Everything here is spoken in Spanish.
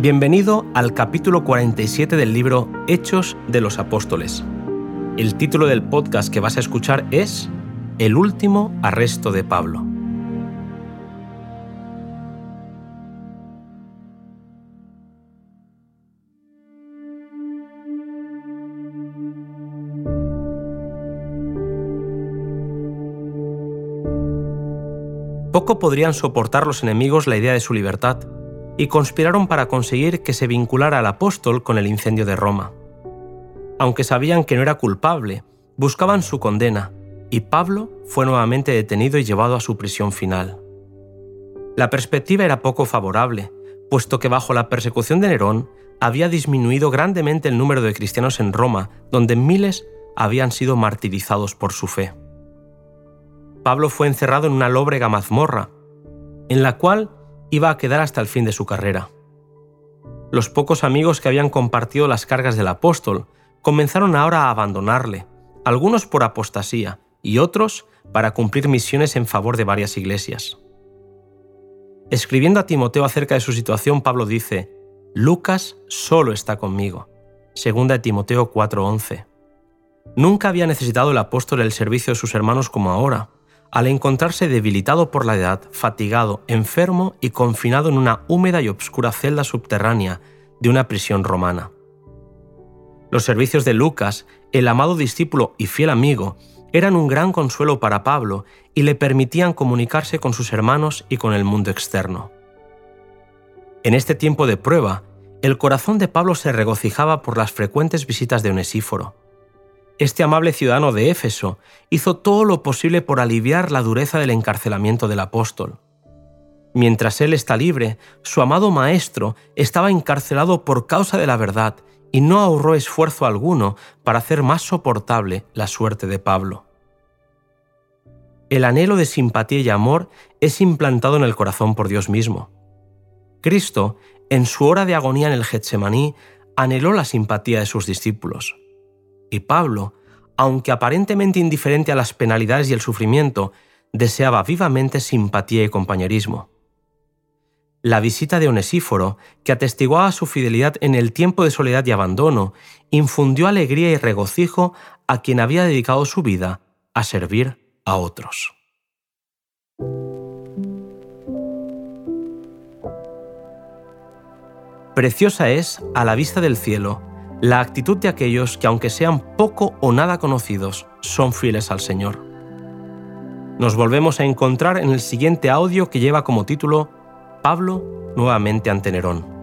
Bienvenido al capítulo 47 del libro Hechos de los Apóstoles. El título del podcast que vas a escuchar es El último arresto de Pablo. Poco podrían soportar los enemigos la idea de su libertad, y conspiraron para conseguir que se vinculara al apóstol con el incendio de Roma. Aunque sabían que no era culpable, buscaban su condena, y Pablo fue nuevamente detenido y llevado a su prisión final. La perspectiva era poco favorable, puesto que bajo la persecución de Nerón había disminuido grandemente el número de cristianos en Roma, donde miles habían sido martirizados por su fe. Pablo fue encerrado en una lóbrega mazmorra, en la cual iba a quedar hasta el fin de su carrera. Los pocos amigos que habían compartido las cargas del apóstol comenzaron ahora a abandonarle, algunos por apostasía y otros para cumplir misiones en favor de varias iglesias. Escribiendo a Timoteo acerca de su situación, Pablo dice, Lucas solo está conmigo. Segunda de Timoteo 4:11. Nunca había necesitado el apóstol el servicio de sus hermanos como ahora, al encontrarse debilitado por la edad, fatigado, enfermo y confinado en una húmeda y obscura celda subterránea de una prisión romana. Los servicios de Lucas, el amado discípulo y fiel amigo, eran un gran consuelo para Pablo y le permitían comunicarse con sus hermanos y con el mundo externo. En este tiempo de prueba, el corazón de Pablo se regocijaba por las frecuentes visitas de Onesíforo este amable ciudadano de Éfeso hizo todo lo posible por aliviar la dureza del encarcelamiento del apóstol. Mientras él está libre, su amado maestro estaba encarcelado por causa de la verdad y no ahorró esfuerzo alguno para hacer más soportable la suerte de Pablo. El anhelo de simpatía y amor es implantado en el corazón por Dios mismo. Cristo, en su hora de agonía en el Getsemaní, anheló la simpatía de sus discípulos. Y Pablo, aunque aparentemente indiferente a las penalidades y el sufrimiento, deseaba vivamente simpatía y compañerismo. La visita de Onesíforo, que atestiguaba su fidelidad en el tiempo de soledad y abandono, infundió alegría y regocijo a quien había dedicado su vida a servir a otros. Preciosa es, a la vista del cielo, la actitud de aquellos que aunque sean poco o nada conocidos, son fieles al Señor. Nos volvemos a encontrar en el siguiente audio que lleva como título Pablo nuevamente ante Nerón.